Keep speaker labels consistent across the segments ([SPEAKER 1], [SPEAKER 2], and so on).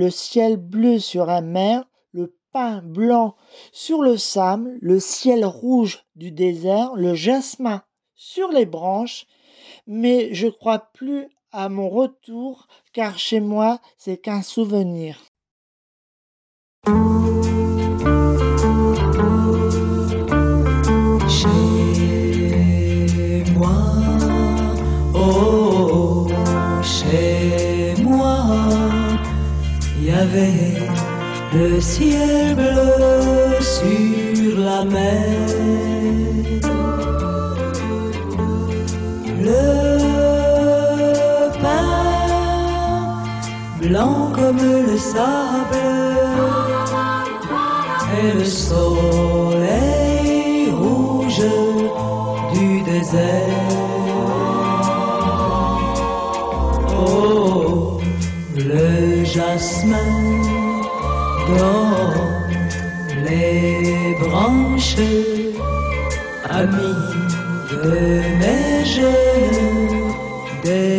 [SPEAKER 1] le
[SPEAKER 2] ciel bleu sur la mer, le pain blanc sur le sable, le ciel rouge du désert, le jasmin sur les branches, mais je crois plus à mon retour car chez moi, c'est qu'un souvenir.
[SPEAKER 1] Le ciel bleu sur la mer. Le pain blanc comme le sable et le soleil rouge du désert. Oh, le jasmin les branches, ami de mes jeunes désirs.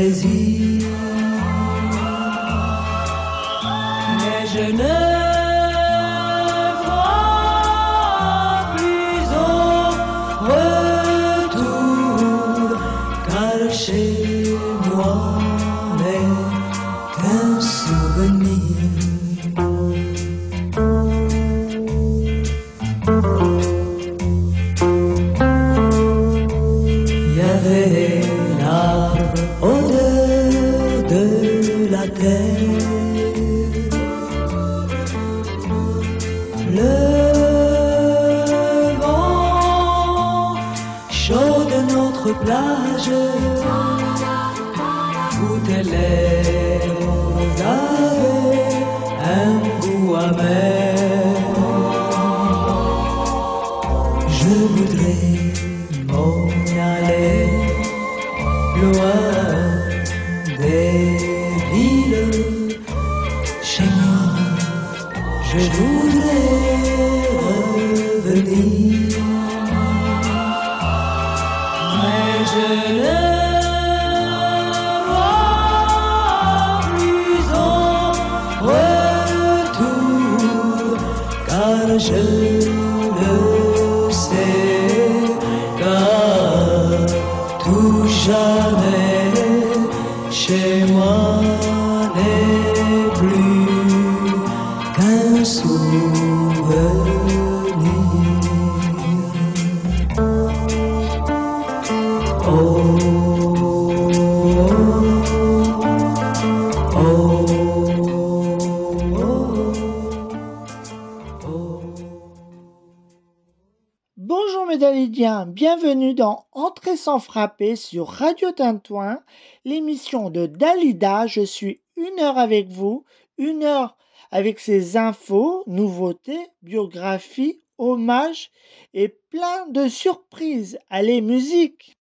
[SPEAKER 2] Sans frapper sur Radio Tintouin, l'émission de Dalida. Je suis une heure avec vous, une heure avec ses infos, nouveautés, biographies, hommages et plein de surprises. Allez, musique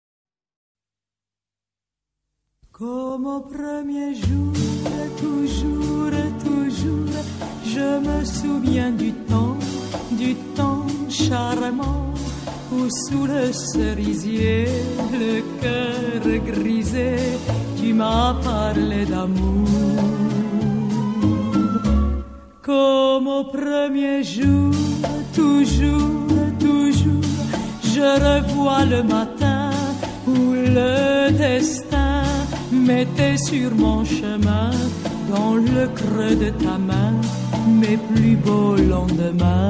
[SPEAKER 1] Comme au premier jour, toujours, toujours, je me souviens du temps, du temps charmant où sous le cerisier, le cœur grisé, tu m'as parlé d'amour. Comme au premier jour, toujours, toujours, je revois le matin où le destin mettait sur mon chemin, dans le creux de ta main, mes plus beaux lendemains.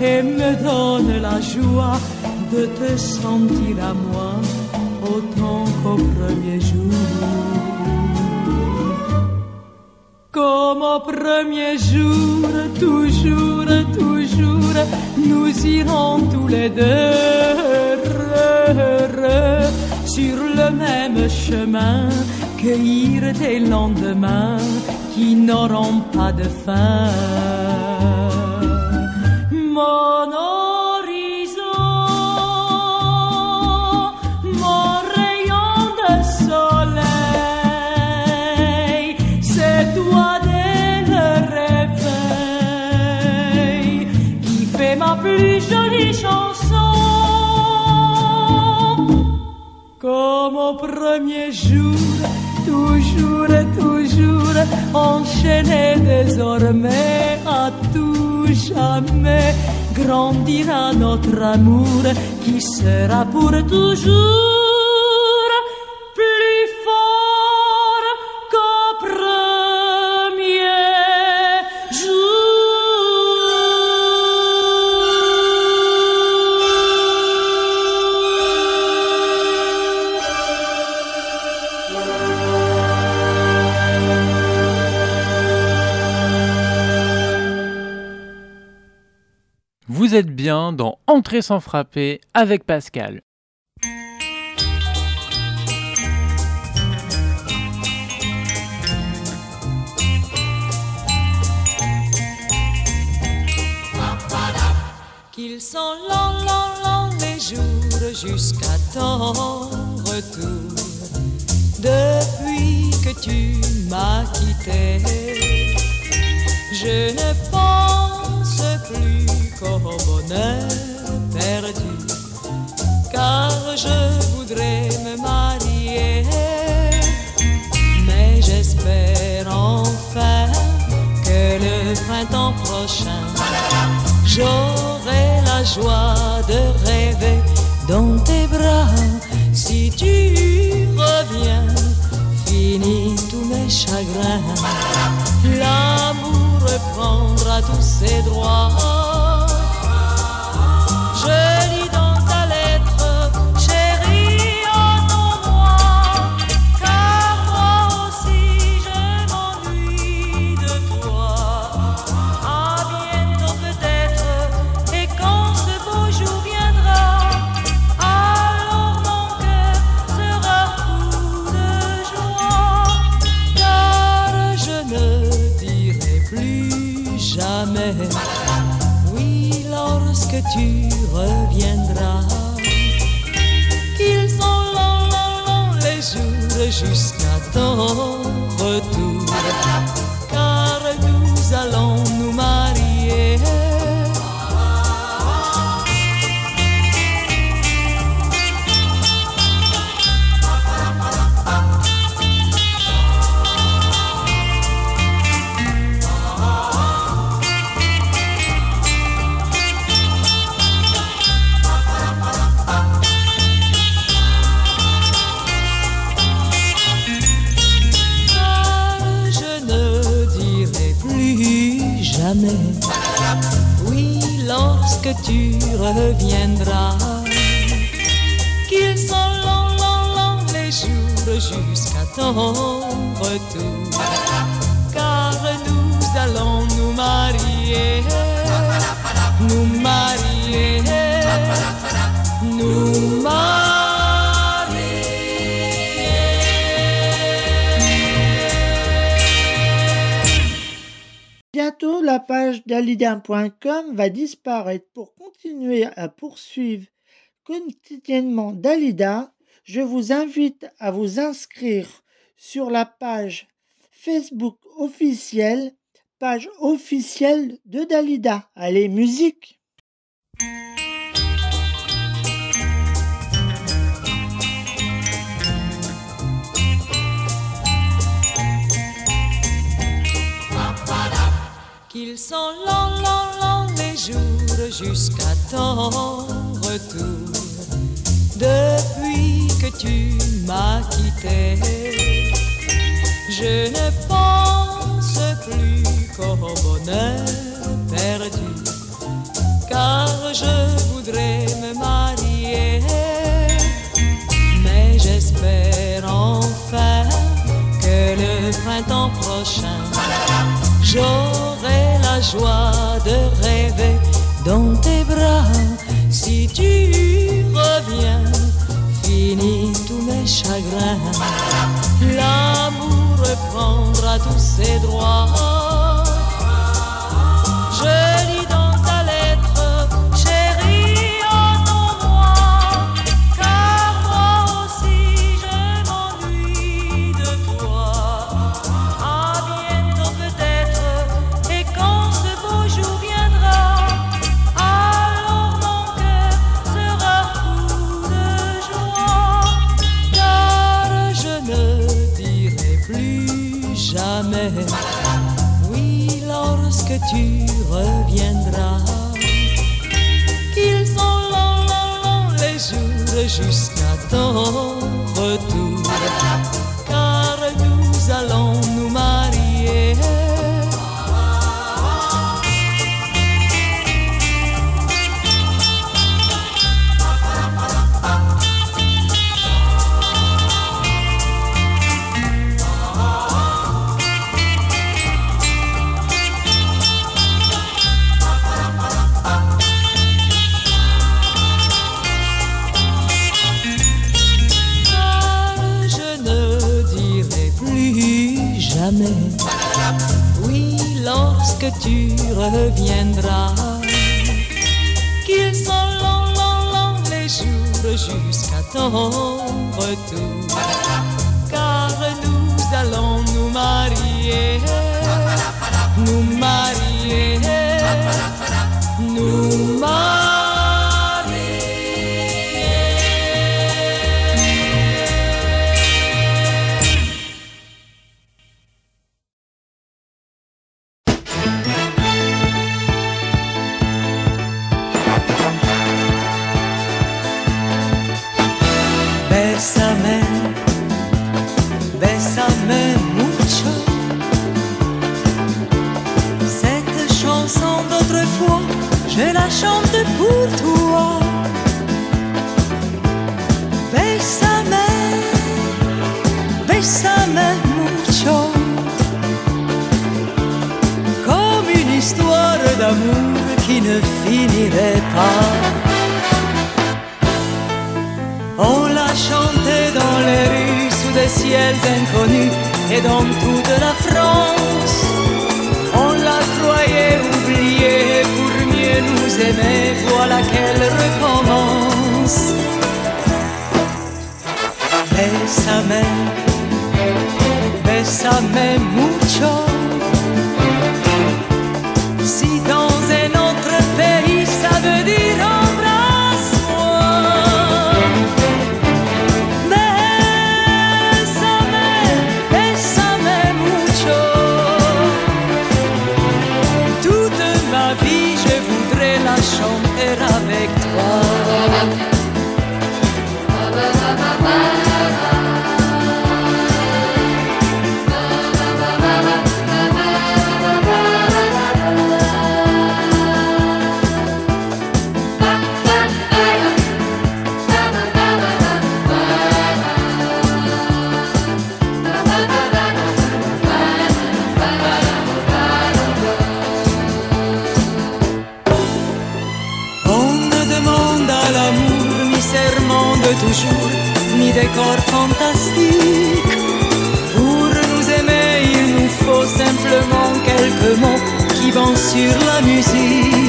[SPEAKER 1] et me donne la joie de te sentir à moi autant qu'au premier jour. Comme au premier jour, toujours, toujours, nous irons tous les deux sur le même chemin, cueillir des lendemains qui n'auront pas de fin. Premier jour, toujours, toujours, enchaîné désormais à tout jamais, grandira notre amour qui sera pour toujours
[SPEAKER 3] Bien dans Entrée sans frapper avec Pascal.
[SPEAKER 1] Qu'ils sont longs, longs, longs les jours jusqu'à ton retour. Depuis que tu m'as quitté, je ne pense plus qu'au bonheur perdu. Car je voudrais me marier, mais j'espère enfin que le printemps prochain J'aurai la joie de rêver dans tes bras. Si tu reviens, finis tous mes chagrins. L'amour reprendra tous ses droits. Tu reviendras, qu'ils sont longs, longs, longs les jours jusqu'à ton retour. Car nous allons nous marier, nous marier, nous marier.
[SPEAKER 2] Bientôt, la page dalida.com va disparaître. Pour continuer à poursuivre quotidiennement Dalida, je vous invite à vous inscrire sur la page Facebook officielle, page officielle de Dalida. Allez, musique
[SPEAKER 1] Qu'ils sont longs, longs, longs les jours jusqu'à ton retour. Depuis que tu m'as quitté, je ne pense plus qu'au bonheur perdu. Car je voudrais me marier, mais j'espère enfin que le printemps prochain J'aurai joie de rêver dans tes bras. Si tu reviens, finis tous mes chagrins. L'amour reprendra tous ses droits. Jusqu'à ton retour jusqu'à ton et dans toute la France. On la croyait oubliée pour mieux nous aimer, voilà qu'elle recommence. Bésame, bésame Pour nous aimer, il nous faut simplement quelques mots qui vont sur la musique.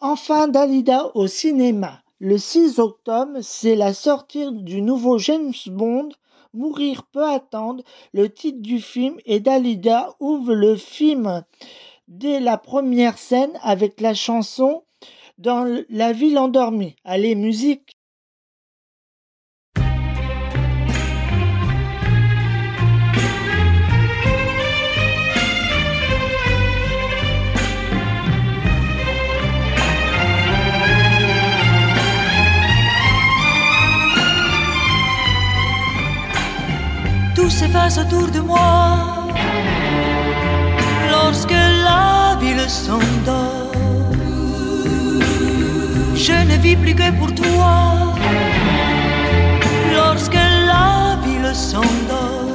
[SPEAKER 2] Enfin, Dalida au cinéma. Le 6 octobre, c'est la sortie du nouveau James Bond, Mourir peut attendre, le titre du film, et Dalida ouvre le film dès la première scène avec la chanson Dans la ville endormie. Allez, musique
[SPEAKER 1] Tout s'efface autour de moi lorsque la ville s'endort. Je ne vis plus que pour toi lorsque la ville s'endort.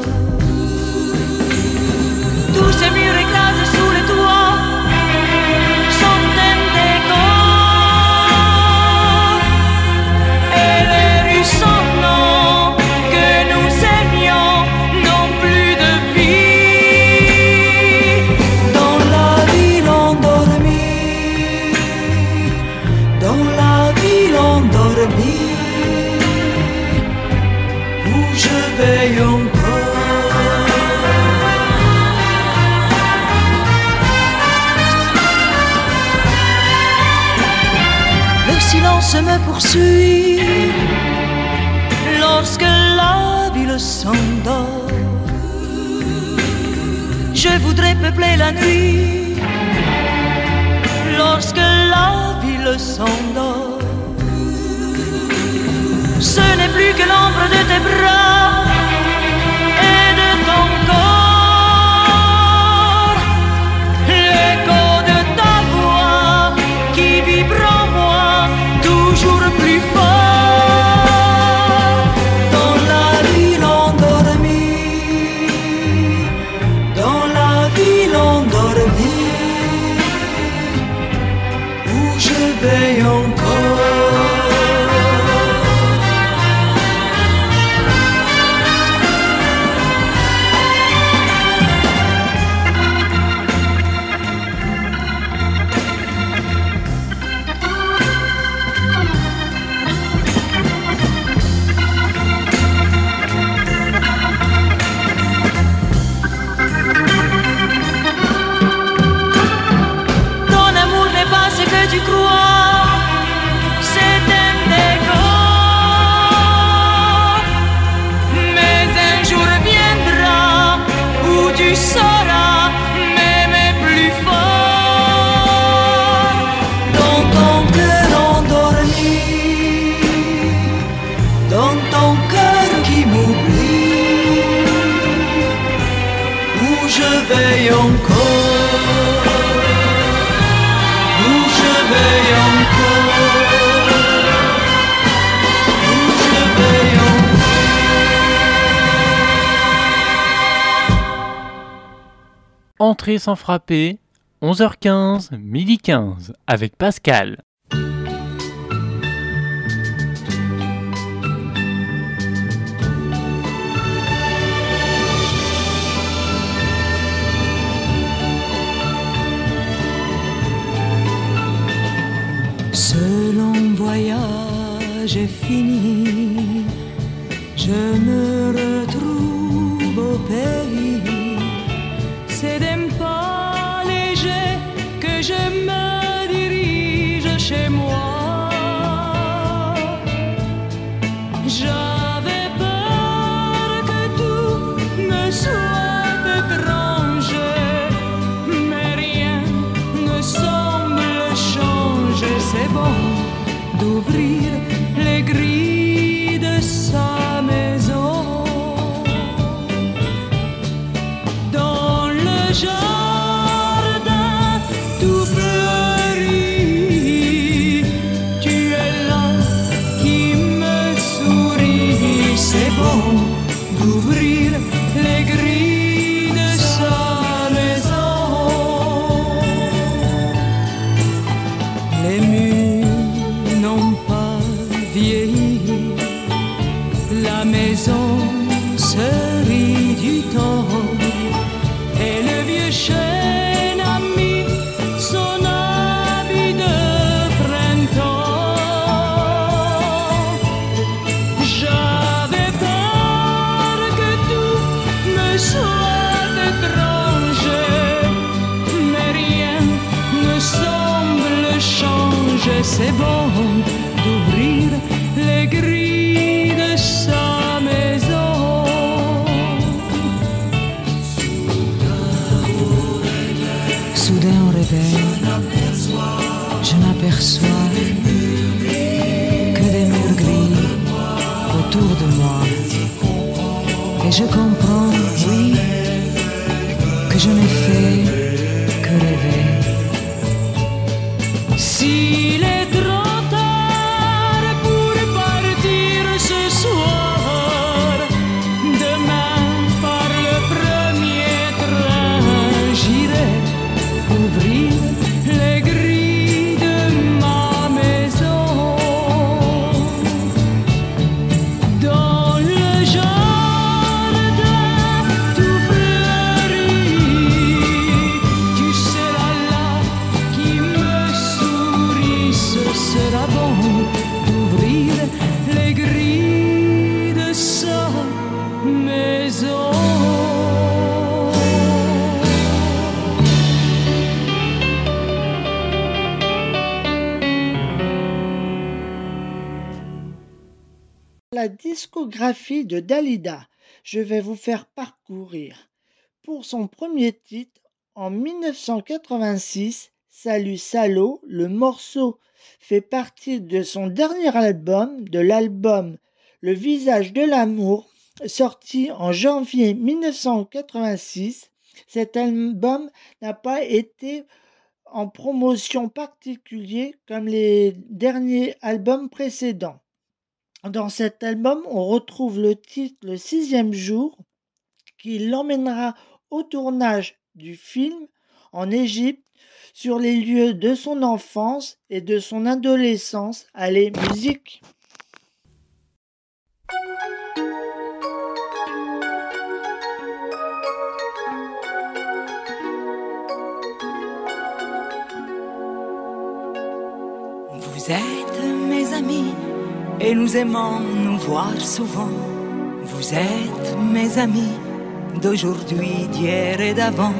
[SPEAKER 1] Lorsque la ville s'endort. Je voudrais peupler la nuit lorsque la ville s'endort. Ce n'est plus que l'ombre de tes bras
[SPEAKER 3] Sans frapper, 11h15, midi 15, avec Pascal.
[SPEAKER 1] Ce long voyage est fini, je me Je
[SPEAKER 4] n'aperçois que des murs gris autour de moi. Et je de
[SPEAKER 2] Dalida, je vais vous faire parcourir. Pour son premier titre, en 1986, Salut Salaud, le morceau fait partie de son dernier album, de l'album Le visage de l'amour, sorti en janvier 1986. Cet album n'a pas été en promotion particulière comme les derniers albums précédents. Dans cet album, on retrouve le titre Le sixième jour qui l'emmènera au tournage du film en Égypte sur les lieux de son enfance et de son adolescence. Allez, musique
[SPEAKER 1] et nous aimons nous voir souvent. Vous êtes mes amis d'aujourd'hui, d'hier et d'avant.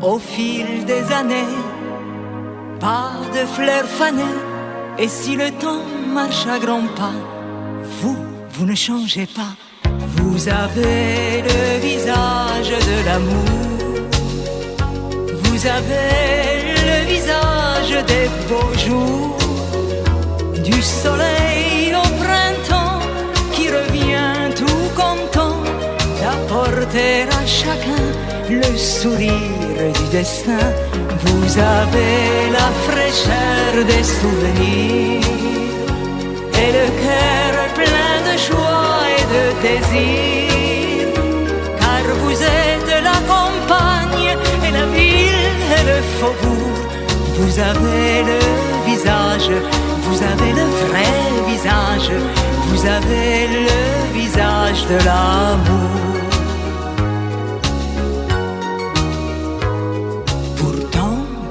[SPEAKER 1] Au fil des années, pas de fleurs fanées. Et si le temps marche à grands pas, vous, vous ne changez pas. Vous avez le visage de l'amour. Vous avez le visage des beaux jours, du soleil à chacun le sourire du destin. Vous avez la fraîcheur des souvenirs et le cœur plein de joie et de désir, car vous êtes la campagne et la ville et le faubourg. Vous avez le visage, vous avez le vrai visage, vous avez le visage de l'amour.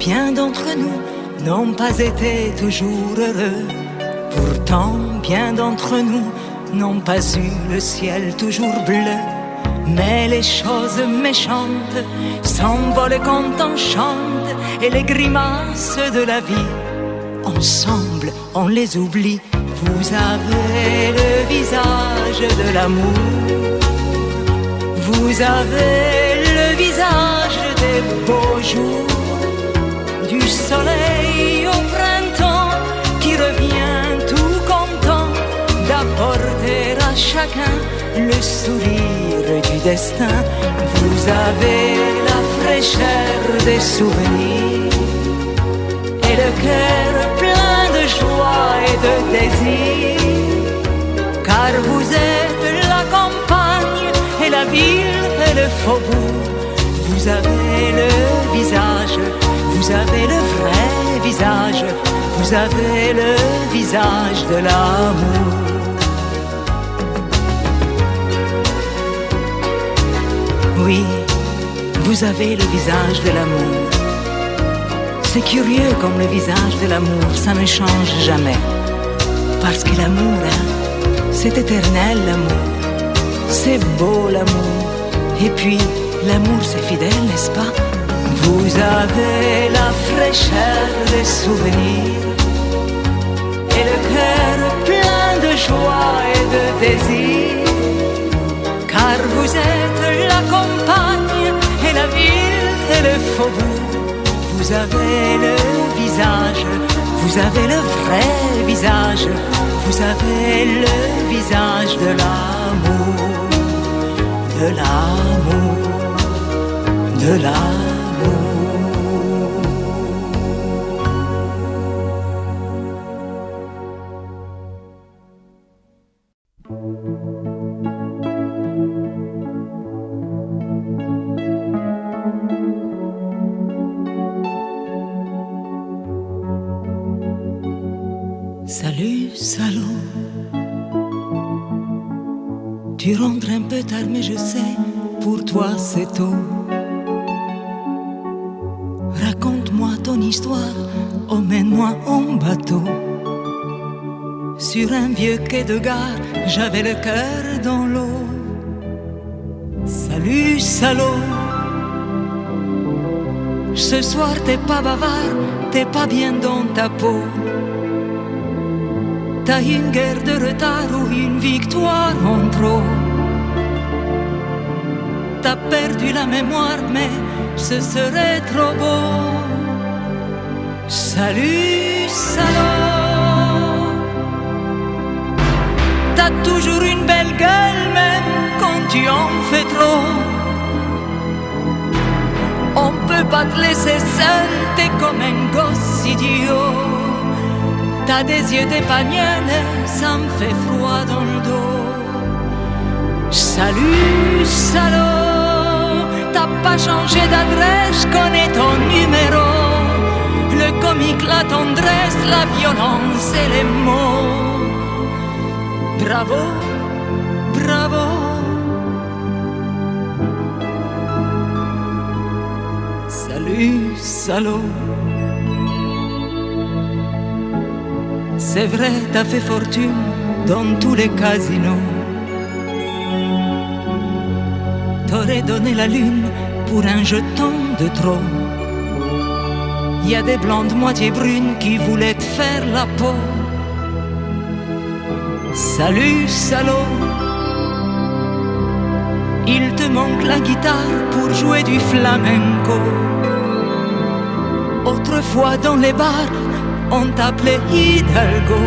[SPEAKER 1] Bien d'entre nous n'ont pas été toujours heureux. Pourtant, bien d'entre nous n'ont pas eu le ciel toujours bleu. Mais les choses méchantes s'envolent quand on chante et les grimaces de la vie, ensemble, on les oublie. Vous avez le visage de l'amour. Vous avez le visage des beaux jours, le sourire du destin. Vous avez la fraîcheur des souvenirs et le cœur plein de joie et de désir. Car vous êtes la campagne et la ville et le faubourg. Vous avez le visage, vous avez le vrai visage, vous avez le visage de l'amour. Oui, vous avez le visage de l'amour. C'est curieux comme le visage de l'amour, ça ne change jamais. Parce que l'amour, hein, c'est éternel l'amour. C'est beau l'amour. Et puis, l'amour c'est fidèle, n'est-ce pas? Vous avez la fraîcheur des souvenirs et le cœur plein de joie et de désir. Car vous êtes la campagne et la ville et le faubourg. Vous avez le visage, vous avez le vrai visage, vous avez le visage de l'amour, de l'amour, de l'amour. Salut, salaud. Tu rentres un peu tard, mais je sais, pour toi c'est tôt. Raconte-moi ton histoire, emmène-moi en bateau. Sur un vieux quai de gare, j'avais le cœur dans l'eau. Salut, salaud. Ce soir t'es pas bavard, t'es pas bien dans ta peau. T'as une guerre de retard ou une victoire en trop. T'as perdu la mémoire, mais ce serait trop beau. Salut, salaud. T'as toujours une belle gueule, même quand tu en fais trop. On peut pas te laisser seul, t'es comme un gosse idiot. T'as des yeux d'épagnol, ça me fait froid dans le dos. Salut, salaud, t'as pas changé d'adresse, connais ton numéro. Le comique, la tendresse, la violence et les mots. Bravo, bravo. Salut, salaud. C'est vrai, t'as fait fortune dans tous les casinos. T'aurais donné la lune pour un jeton de trop. Y a des blondes moitié brunes qui voulaient te faire la peau. Salut, salaud. Il te manque la guitare pour jouer du flamenco. Autrefois dans les bars, on t'appelait Hidalgo.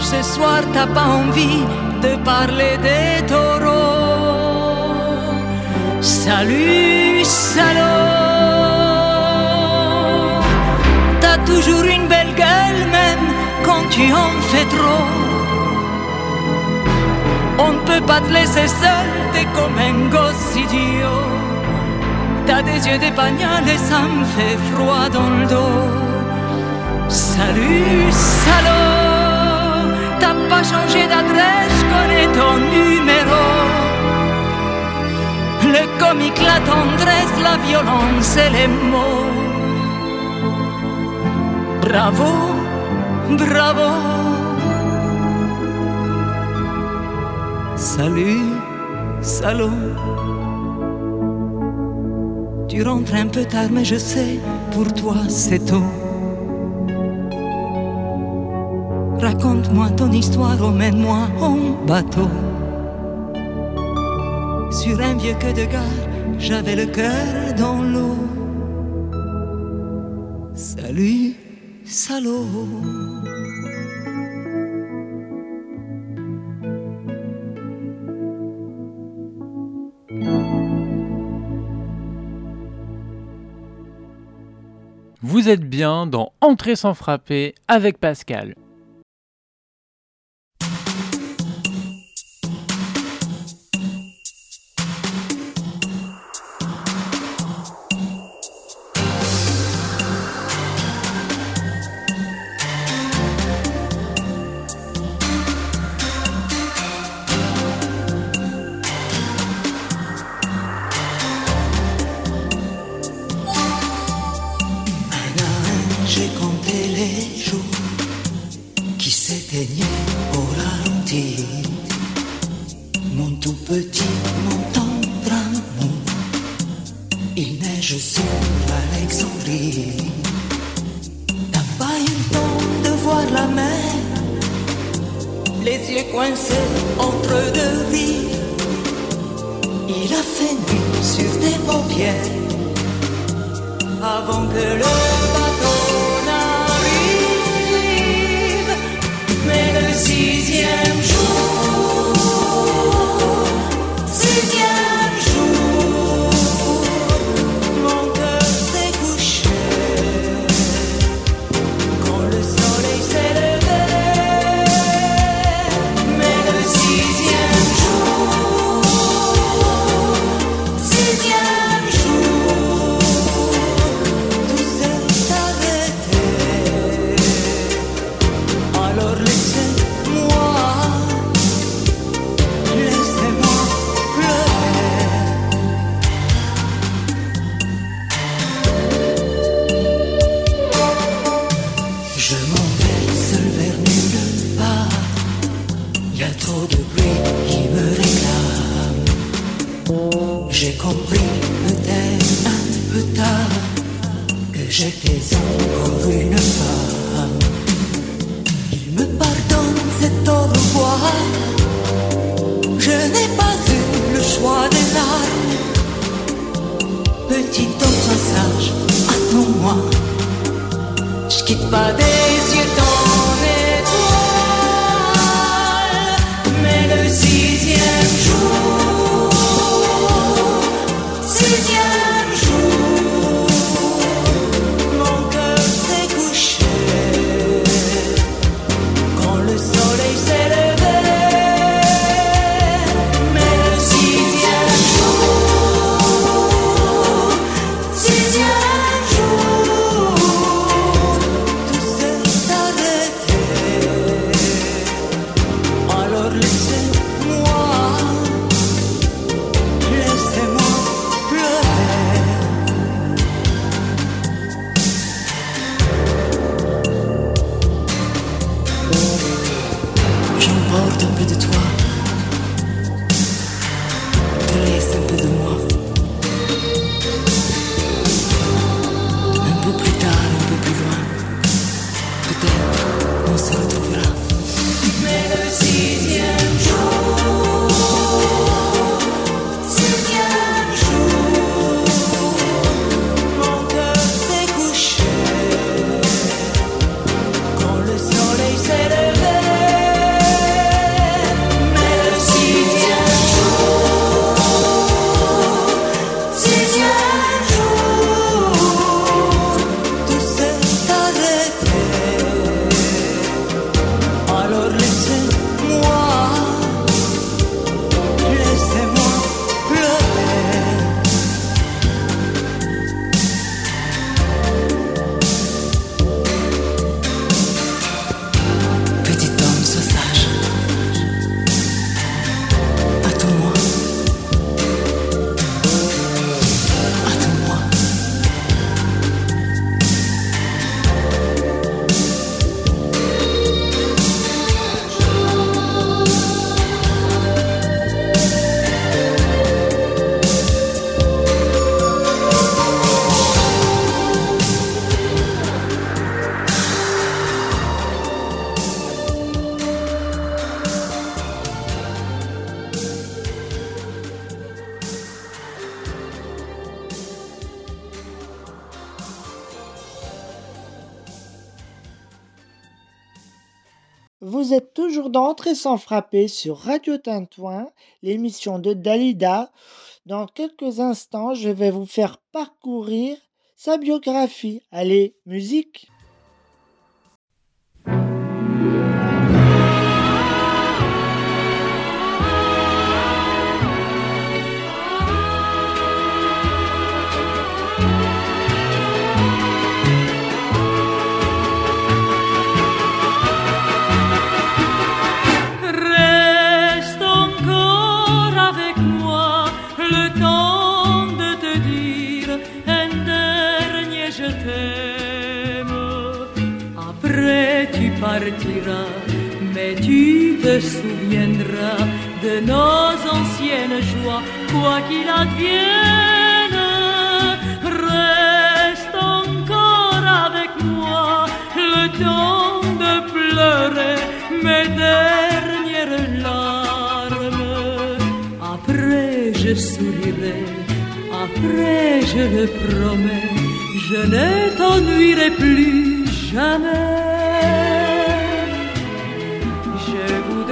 [SPEAKER 1] Ce soir, t'as pas envie de parler des taureaux. Salut, salaud. T'as toujours une belle gueule, même quand tu en fais trop. On ne peut pas te laisser seul, t'es comme un gosse idiot. T'as des yeux d'épagnol et ça me fait froid dans le dos. Salut, salaud, t'as pas changé d'adresse, je connais ton numéro. Le comique, la tendresse, la violence et les mots. Bravo, bravo. Salut, salaud. Tu rentres un peu tard, mais je sais, pour toi c'est tôt. Raconte-moi ton histoire, emmène-moi en bateau. Sur un vieux queue de gare, j'avais le cœur dans l'eau. Salut, salaud. Vous êtes bien dans Entrer sans frapper avec Pascal.
[SPEAKER 2] Sans frapper sur Radio Tintoin, l'émission de Dalida. Dans quelques instants, je vais vous faire parcourir sa biographie. Allez, musique
[SPEAKER 1] mais tu te souviendras de nos anciennes joies, quoi qu'il advienne. Reste encore avec moi le temps de pleurer mes dernières larmes. Après je sourirai, après je le promets, je ne t'ennuierai plus jamais.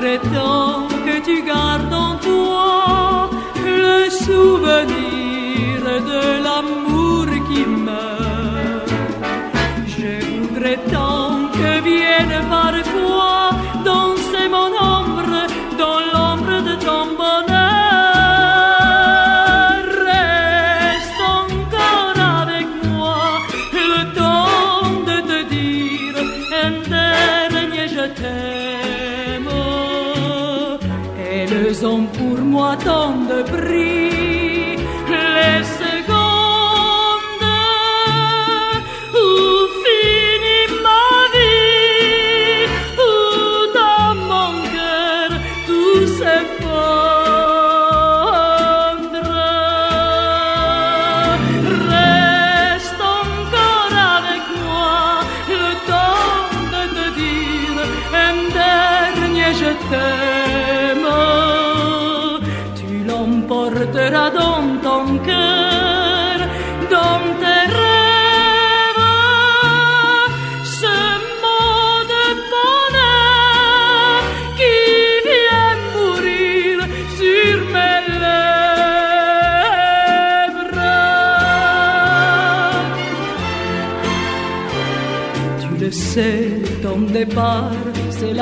[SPEAKER 1] Tant que tu gardes en toi le souvenir de l'amour qui meurt. Je voudrais tant que vienne parfois danser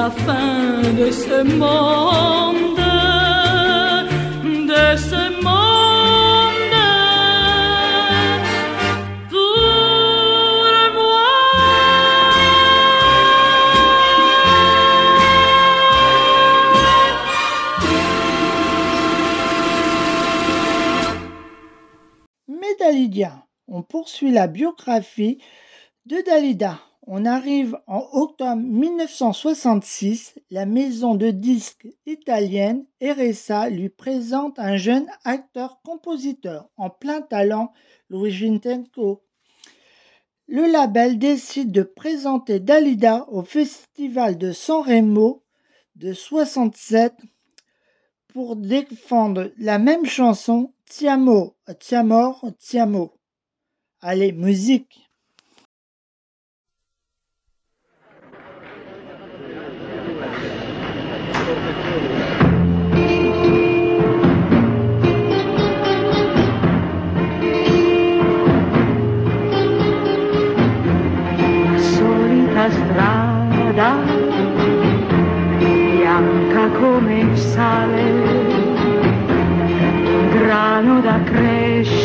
[SPEAKER 1] la fin de ce monde, de ce monde. Pour moi.
[SPEAKER 2] Mais Dalidia, on poursuit la biographie de Dalida. On arrive en octobre 1966. La maison de disques italienne RSA lui présente un jeune acteur-compositeur en plein talent, Luigi Tenco. Le label décide de présenter Dalida au festival de San Remo de 67 pour défendre la même chanson Tiamo, Tiamor, Tiamo. Allez, musique.
[SPEAKER 5] Sale, grano da crescere,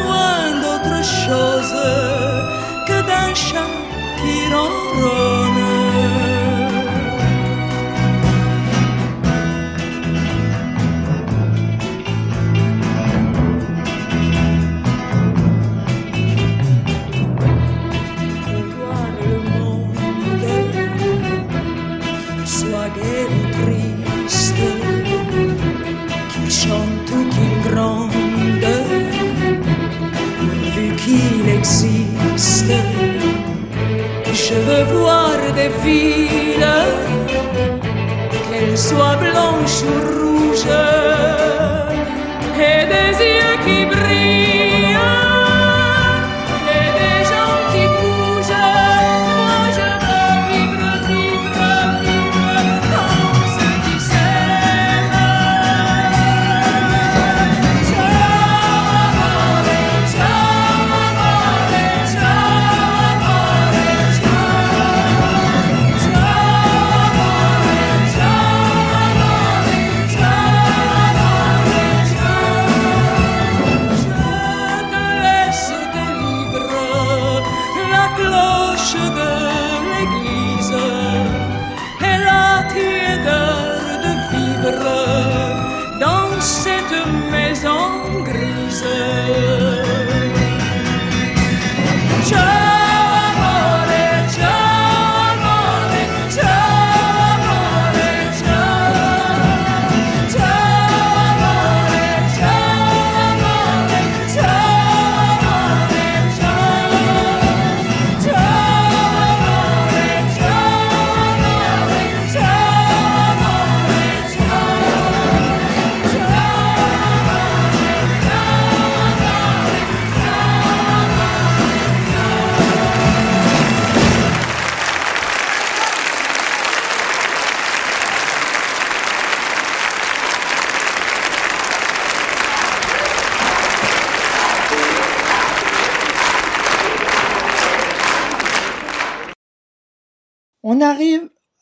[SPEAKER 1] jouant d'autres choses que d'un chant qui. je veux voir des filles, qu'elles soient blanches ou rouges.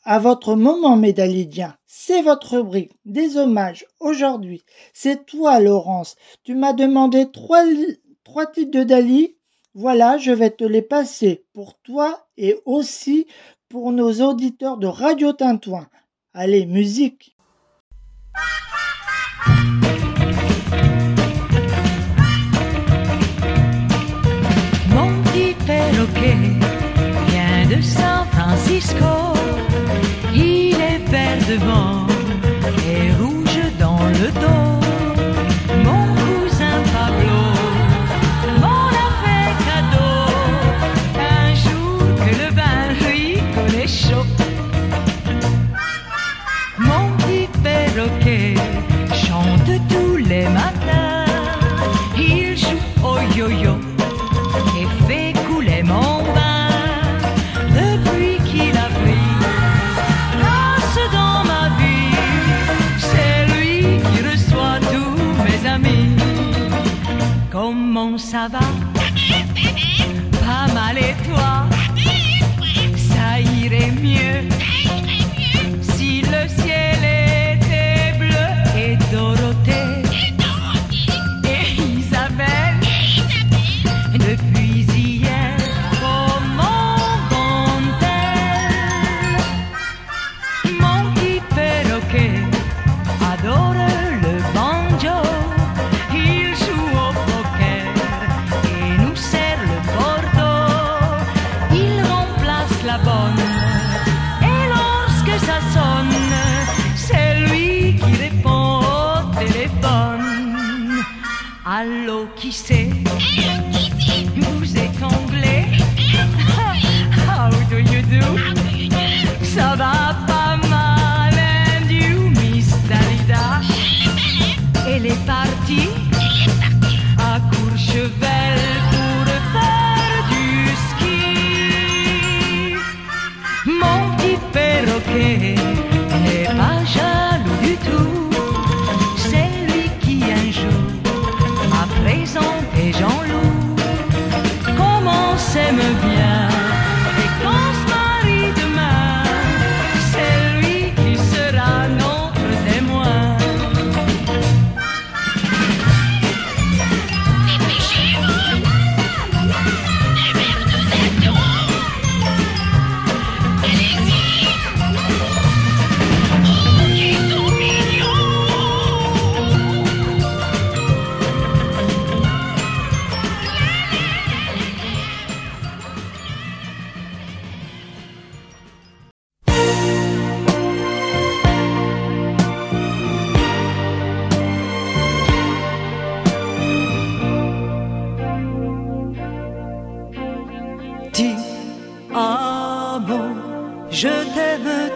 [SPEAKER 2] à votre moment médalidien. C'est votre rubrique des hommages aujourd'hui. C'est toi, Laurence. Tu m'as demandé trois, trois titres de Dali. Voilà, je vais te les passer pour toi et aussi pour nos auditeurs de Radio Tintoin. Allez, musique
[SPEAKER 1] Mon petit vient de San Francisco devant est rouge dans le dos.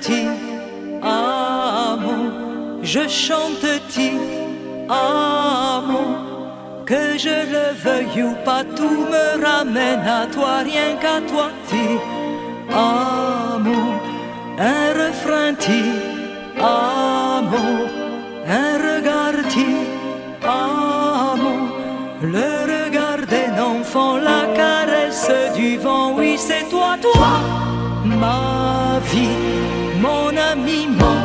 [SPEAKER 1] Ti amo, je chante ti amo, que je le veuille ou pas, tout me ramène à toi, rien qu'à toi ti amo, un refrain ti amo, un regard ti amo, le regard d'un enfant, la caresse du vent, oui c'est toi, toi, ma vie, mon ami, mon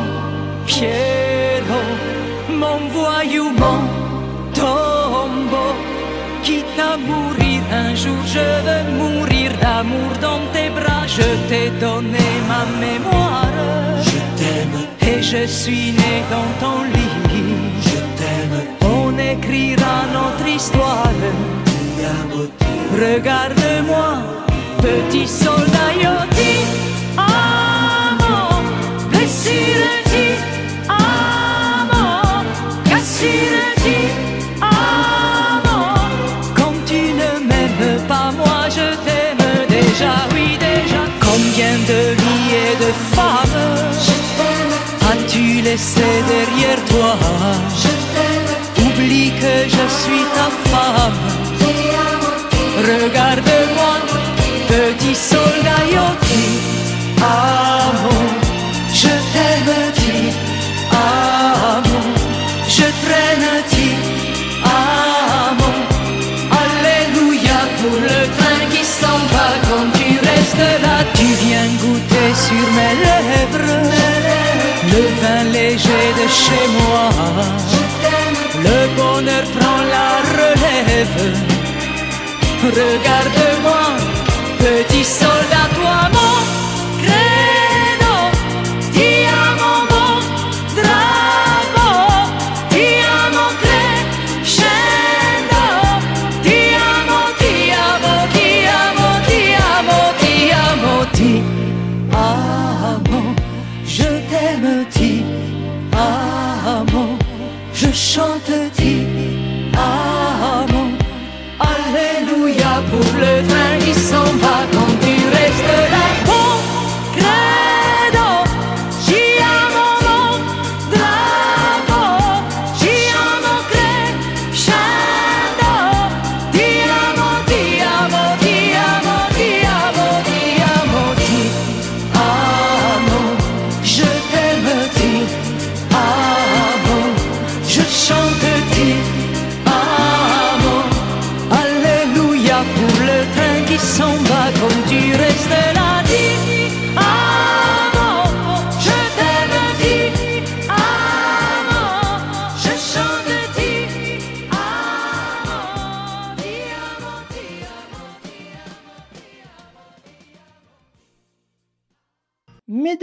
[SPEAKER 1] Pierrot, mon voyou, mon tombeau, quitte à mourir un jour, je veux mourir d'amour dans tes bras, je t'ai donné ma mémoire, je t'aime, et je suis né dans ton lit, je t'aime, on écrira notre histoire. Regarde-moi, petit soldat Yoti, laissé derrière toi? Oublie que je suis ta femme. Regarde-moi, petit soldat Yoki, amo, viens goûter sur mes lèvres, le vin léger de chez moi, le bonheur prend la relève. Regarde-moi,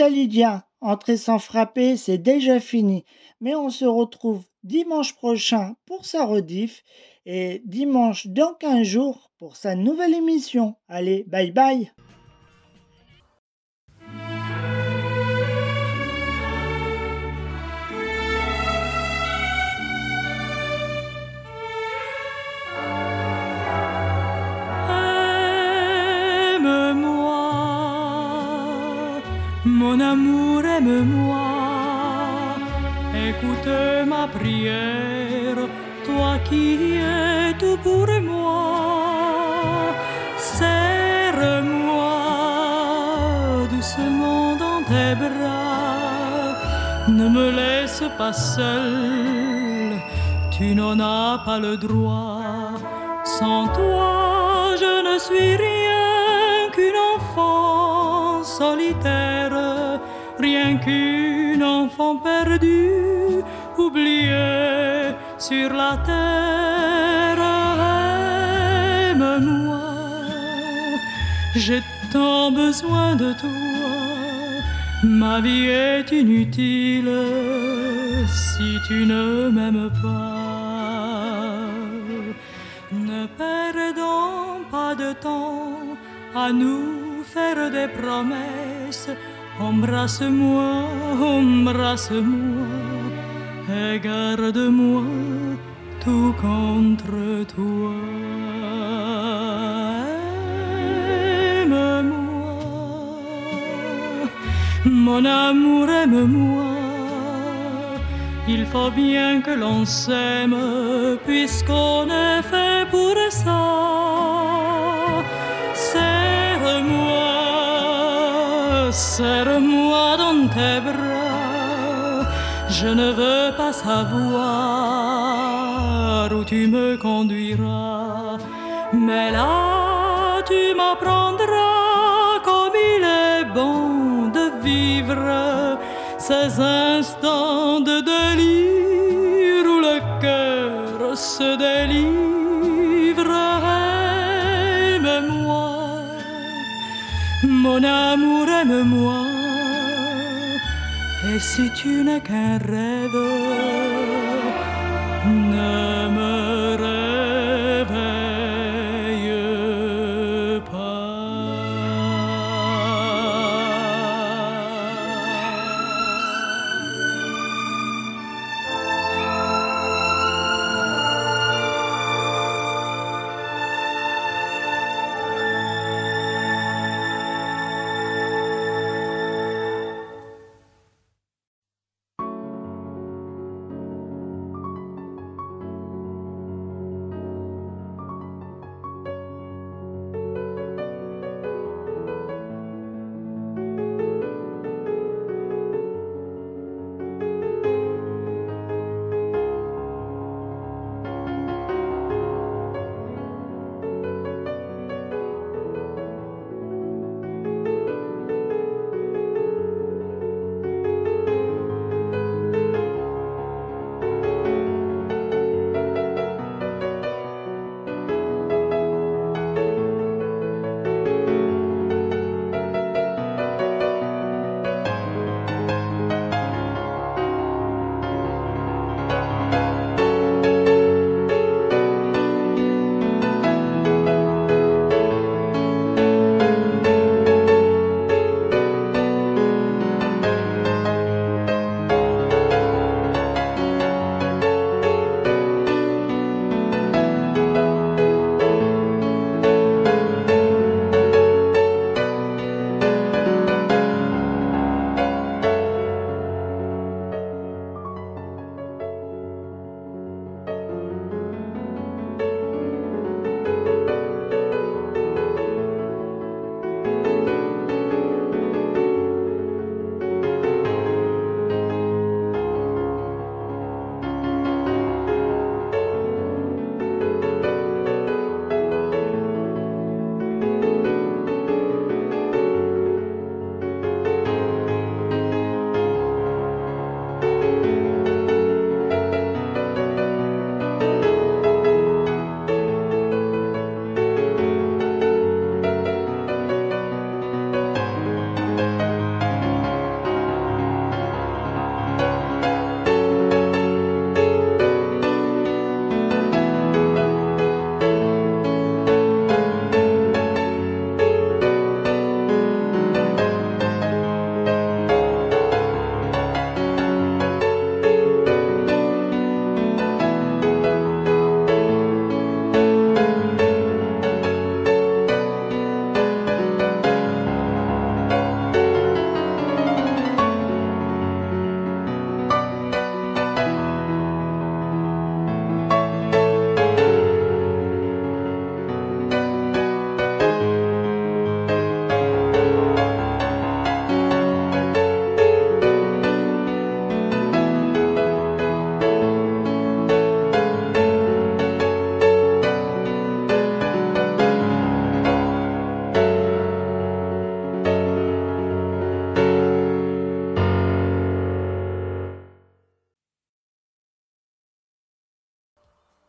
[SPEAKER 2] Médalidien, entrée sans frapper, c'est déjà fini. Mais on se retrouve dimanche prochain pour sa rediff et dimanche dans 15 jours pour sa nouvelle émission. Allez, bye bye
[SPEAKER 1] Mon amour, aime-moi, écoute ma prière, toi qui es tout pour moi. Serre-moi doucement dans tes bras, ne me laisse pas seul, tu n'en as pas le droit. Sans toi, je ne suis rien qu'une enfant perdue, oubliée sur la terre. Aime-moi, j'ai tant besoin de toi. Ma vie est inutile si tu ne m'aimes pas. Ne perdons pas de temps à nous faire des promesses. Embrasse-moi, embrasse-moi et garde-moi tout contre toi. Aime-moi, mon amour, aime-moi. Il faut bien que l'on s'aime puisqu'on est fait pour ça. Serre-moi dans tes bras. Je ne veux pas savoir où tu me conduiras. Mais là, tu m'apprendras comme il est bon de vivre ces instants de délire où le cœur se délivre. Mon amour, aime-moi. Et si tu n'es qu'un rêve,